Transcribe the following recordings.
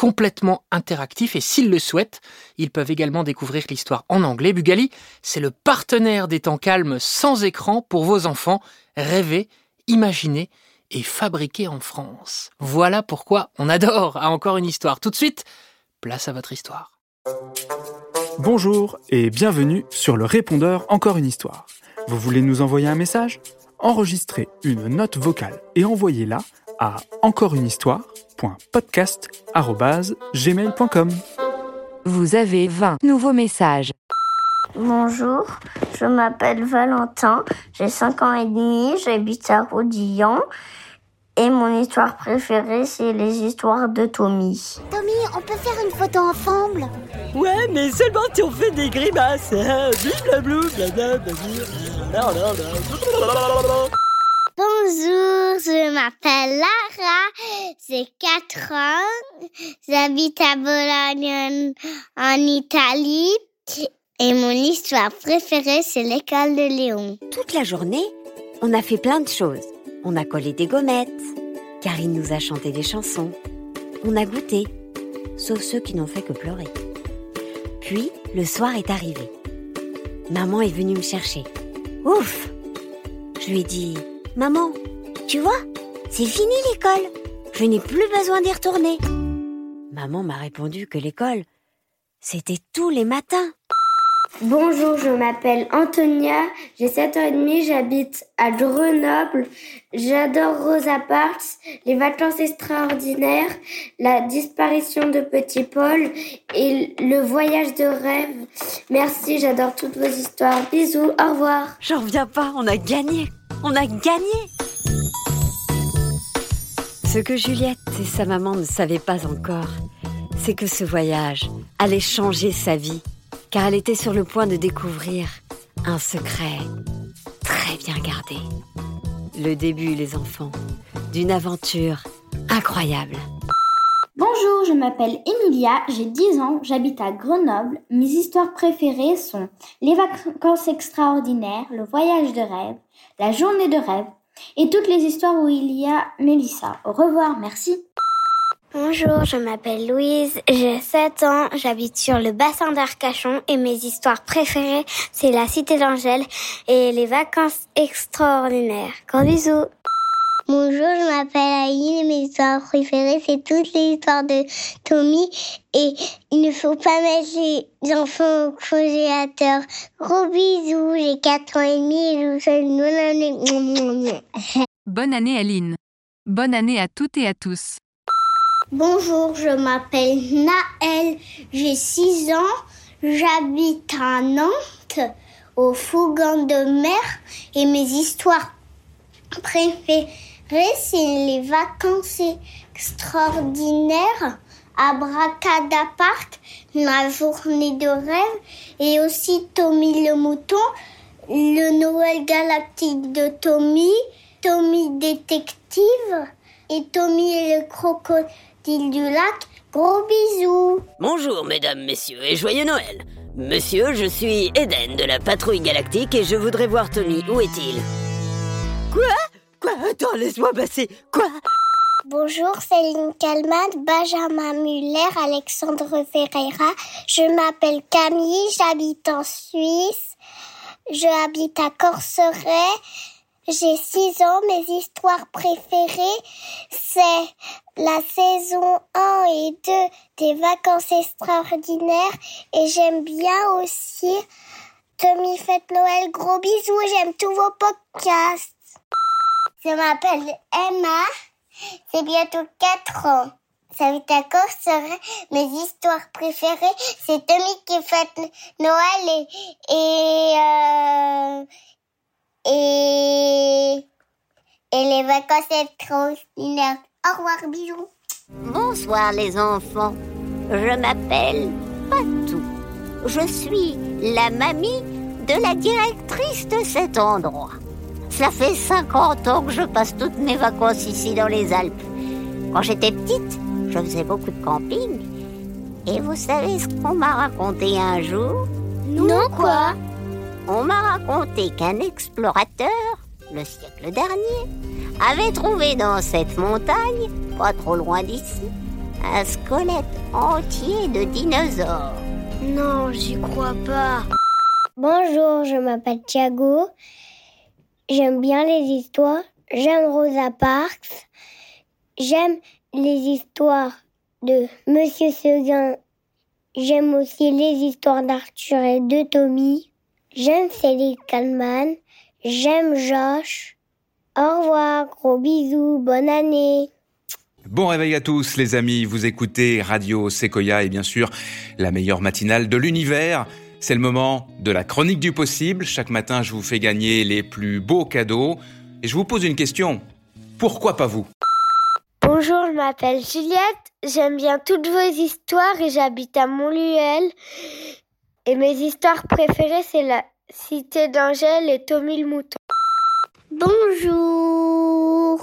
complètement interactifs et s'ils le souhaitent, ils peuvent également découvrir l'histoire en anglais. Bugali, c'est le partenaire des temps calmes sans écran pour vos enfants. Rêver, imaginer et fabriquer en France. Voilà pourquoi on adore à encore une histoire. Tout de suite, place à votre histoire. Bonjour et bienvenue sur le répondeur Encore une histoire. Vous voulez nous envoyer un message? Enregistrez une note vocale et envoyez-la à encoreunhistoire.podcast@gmail.com. Vous avez 20 nouveaux messages. Bonjour, je m'appelle Valentin, j'ai 5 ans et demi, j'habite à Rodillon et mon histoire préférée c'est les histoires de Tommy. Tommy, on peut faire une photo ensemble Ouais, mais seulement si on fait des grimaces. Blablabla, blablabla. Bonjour, je m'appelle Lara, j'ai 4 ans, j'habite à Bologne en Italie et mon histoire préférée c'est l'école de Léon. Toute la journée, on a fait plein de choses. On a collé des gommettes, Karine nous a chanté des chansons, on a goûté, sauf ceux qui n'ont fait que pleurer. Puis, le soir est arrivé. Maman est venue me chercher. Ouf Je lui ai dit, Maman, tu vois, c'est fini l'école. Je n'ai plus besoin d'y retourner. Maman m'a répondu que l'école, c'était tous les matins. Bonjour, je m'appelle Antonia, j'ai 7 ans et demi, j'habite à Grenoble. J'adore Rosa Parks, les vacances extraordinaires, la disparition de Petit Paul et le voyage de rêve. Merci, j'adore toutes vos histoires. Bisous, au revoir. J'en reviens pas, on a gagné. On a gagné. Ce que Juliette et sa maman ne savaient pas encore, c'est que ce voyage allait changer sa vie car elle était sur le point de découvrir un secret très bien gardé. Le début, les enfants, d'une aventure incroyable. Je m'appelle Emilia, j'ai 10 ans, j'habite à Grenoble. Mes histoires préférées sont Les vacances extraordinaires, Le voyage de rêve, La journée de rêve et toutes les histoires où il y a Mélissa. Au revoir, merci. Bonjour, je m'appelle Louise, j'ai 7 ans, j'habite sur le bassin d'Arcachon et mes histoires préférées, c'est la Cité d'Angèle et les vacances extraordinaires. Gros bisous Bonjour, je m'appelle Aïe et mes histoires préférées, c'est toutes les histoires de Tommy et il ne faut pas mettre les enfants au congélateur. Gros bisous, j'ai 4 ans et demi et je vous souhaite une bonne année. Bonne année Aline. Bonne année à toutes et à tous. Bonjour, je m'appelle Naël, j'ai 6 ans, j'habite à Nantes, au Fougan de Mer, et mes histoires préférées, c'est les vacances extraordinaires, Abracadapark, la journée de rêve, et aussi Tommy le mouton, le Noël galactique de Tommy, Tommy détective, et Tommy le crocodile du lac. Gros bisous. Bonjour, mesdames, messieurs, et joyeux Noël. Monsieur, je suis Eden de la patrouille galactique et je voudrais voir Tommy. Où est-il? Quoi? Quoi Attends, laisse-moi passer. Quoi? Bonjour, Céline Calmade, Benjamin Muller, Alexandre Ferreira. Je m'appelle Camille, j'habite en Suisse. Je habite à Corceret. J'ai 6 ans, mes histoires préférées, c'est la saison 1 et 2 des vacances extraordinaires et j'aime bien aussi Tommy Fête Noël. Gros bisous, j'aime tous vos podcasts. Je m'appelle Emma, c'est bientôt 4 ans. J'habite à Corseray. Mes histoires préférées, c'est Tommy qui fête Noël et et euh, et et les vacances extraordinaires. Au revoir, bisous. Bonsoir les enfants. Je m'appelle Patou. Je suis la mamie de la directrice de cet endroit. Ça fait 50 ans que je passe toutes mes vacances ici dans les Alpes. Quand j'étais petite, je faisais beaucoup de camping. Et vous savez ce qu'on m'a raconté un jour? Non, quoi? On m'a raconté qu'un explorateur, le siècle dernier, avait trouvé dans cette montagne, pas trop loin d'ici, un squelette entier de dinosaures. Non, j'y crois pas. Bonjour, je m'appelle Thiago. J'aime bien les histoires. J'aime Rosa Parks. J'aime les histoires de Monsieur Seguin. J'aime aussi les histoires d'Arthur et de Tommy. J'aime Céline Kalman. J'aime Josh. Au revoir, gros bisous, bonne année. Bon réveil à tous les amis, vous écoutez Radio Sequoia et bien sûr la meilleure matinale de l'univers. C'est le moment de la chronique du possible. Chaque matin, je vous fais gagner les plus beaux cadeaux. Et je vous pose une question. Pourquoi pas vous? Bonjour, je m'appelle Juliette. J'aime bien toutes vos histoires et j'habite à Montluel. Et mes histoires préférées, c'est la Cité d'Angèle et Tommy le Mouton. Bonjour,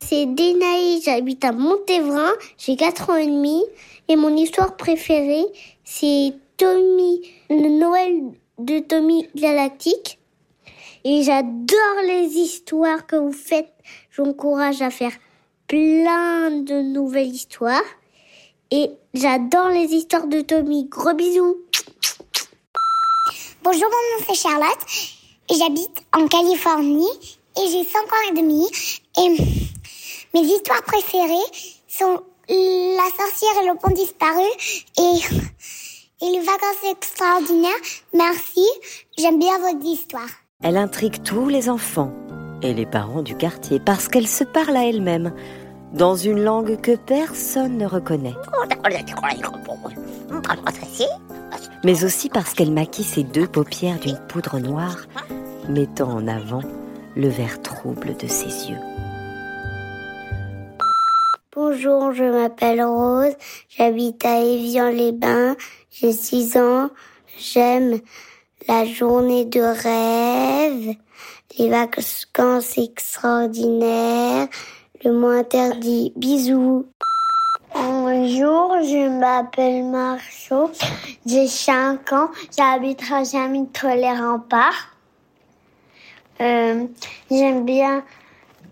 c'est Denaï, j'habite à Montévrain, j'ai 4 ans et demi et mon histoire préférée c'est Tommy, le Noël de Tommy Galactique. Et j'adore les histoires que vous faites. J'encourage à faire plein de nouvelles histoires. Et j'adore les histoires de Tommy. Gros bisous. Bonjour, mon nom c'est Charlotte. J'habite en Californie et j'ai 5 ans et demi. Et mes histoires préférées sont La sorcière et le pont disparu et, et les vacances extraordinaires. Merci, j'aime bien votre histoire. Elle intrigue tous les enfants et les parents du quartier parce qu'elle se parle à elle-même dans une langue que personne ne reconnaît. Mais aussi parce qu'elle maquille ses deux paupières d'une poudre noire, mettant en avant le vert trouble de ses yeux. Bonjour, je m'appelle Rose, j'habite à Évian-les-Bains, j'ai 6 ans, j'aime la journée de rêve, les vacances extraordinaires, le mot interdit. Bisous. Bonjour, je m'appelle Marceau, j'ai 5 ans, j'habite à Jamie-Tolérant-Parc. Euh, J'aime bien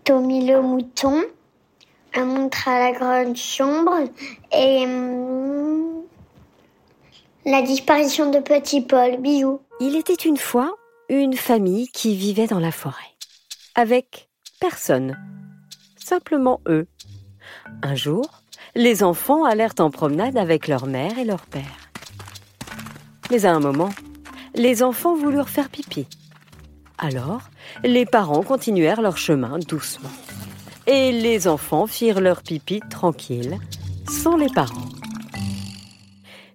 Tommy le mouton, montre à la grande chambre et hum, la disparition de Petit Paul. Bisous. Il était une fois une famille qui vivait dans la forêt, avec personne, simplement eux. Un jour, les enfants allèrent en promenade avec leur mère et leur père. Mais à un moment, les enfants voulurent faire pipi. Alors, les parents continuèrent leur chemin doucement. Et les enfants firent leur pipi tranquille, sans les parents.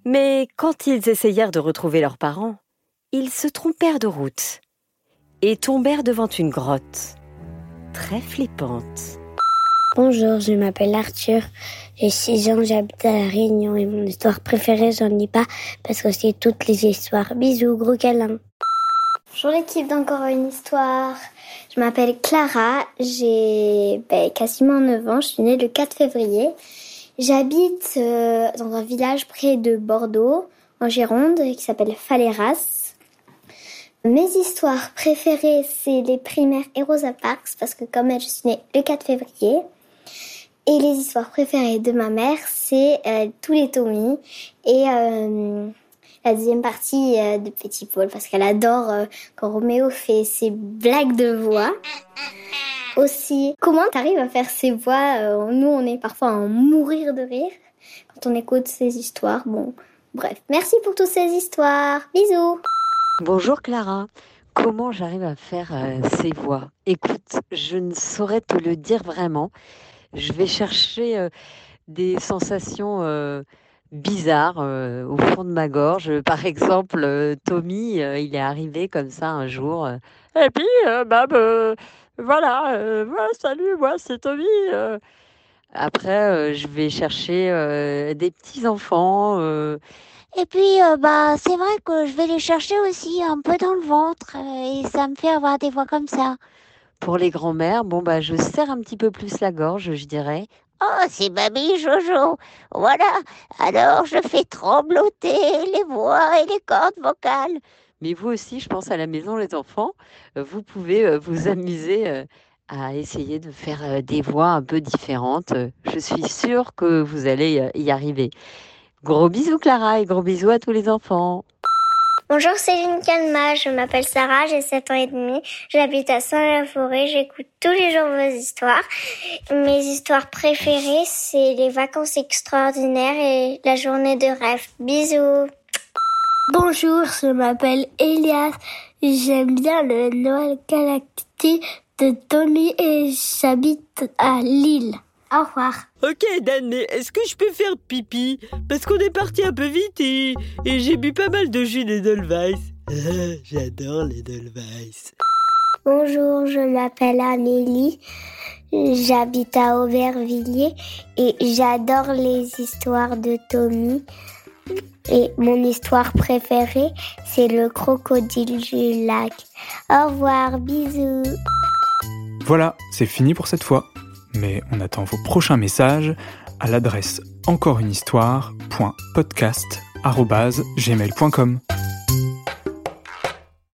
Mais quand ils essayèrent de retrouver leurs parents, ils se trompèrent de route et tombèrent devant une grotte très flippante. Bonjour, je m'appelle Arthur. J'ai 6 ans, j'habite à La Réunion et mon histoire préférée, j'en ai pas parce que c'est toutes les histoires. Bisous, gros câlin. Bonjour l'équipe d'Encore une histoire. Je m'appelle Clara, j'ai ben, quasiment 9 ans, je suis née le 4 février. J'habite euh, dans un village près de Bordeaux, en Gironde, qui s'appelle Faléras. Mes histoires préférées, c'est les primaires et Rosa Parks, parce que comme elle, je suis née le 4 février. Et les histoires préférées de ma mère, c'est euh, tous les Tommy et euh, la deuxième partie euh, de Petit Paul, parce qu'elle adore euh, quand Roméo fait ses blagues de voix. Aussi, comment t'arrives à faire ces voix euh, Nous, on est parfois à en mourir de rire quand on écoute ces histoires. Bon, bref, merci pour toutes ces histoires. Bisous Bonjour Clara. Comment j'arrive à faire ces voix? Écoute, je ne saurais te le dire vraiment. Je vais chercher des sensations bizarres euh, au fond de ma gorge. Par exemple, euh, Tommy, euh, il est arrivé comme ça un jour. et puis, bah, bah, voilà, salut, moi c'est Tommy. Après, je vais chercher des petits enfants. Et puis, bah, c'est vrai que je vais les chercher aussi un peu dans le ventre et ça me fait avoir des voix comme ça. Pour les grands-mères, bon bah je serre un petit peu plus la gorge, je dirais. Oh, c'est Mamie Jojo. Voilà. Alors, je fais trembloter les voix et les cordes vocales. Mais vous aussi, je pense à la maison, les enfants, euh, vous pouvez euh, vous amuser euh, à essayer de faire des voix un peu différentes. Je suis sûre que vous allez y arriver. Gros bisous Clara et gros bisous à tous les enfants. Bonjour Céline Calma, je m'appelle Sarah, j'ai 7 ans et demi, j'habite à Saint-la-Forêt, j'écoute tous les jours vos histoires. Mes histoires préférées, c'est les vacances extraordinaires et la journée de rêve. Bisous Bonjour, je m'appelle Elias. J'aime bien le Noël galactique de Tommy et j'habite à Lille. Au revoir. Ok, Dan, mais est-ce que je peux faire pipi? Parce qu'on est parti un peu vite et, et j'ai bu pas mal de jus d'Edelweiss. J'adore l'Edelweiss. Bonjour, je m'appelle Amélie, j'habite à Aubervilliers et j'adore les histoires de Tommy. Et mon histoire préférée, c'est le crocodile du lac. Au revoir, bisous. Voilà, c'est fini pour cette fois. Mais on attend vos prochains messages à l'adresse encoreunehistoire.podcast@gmail.com.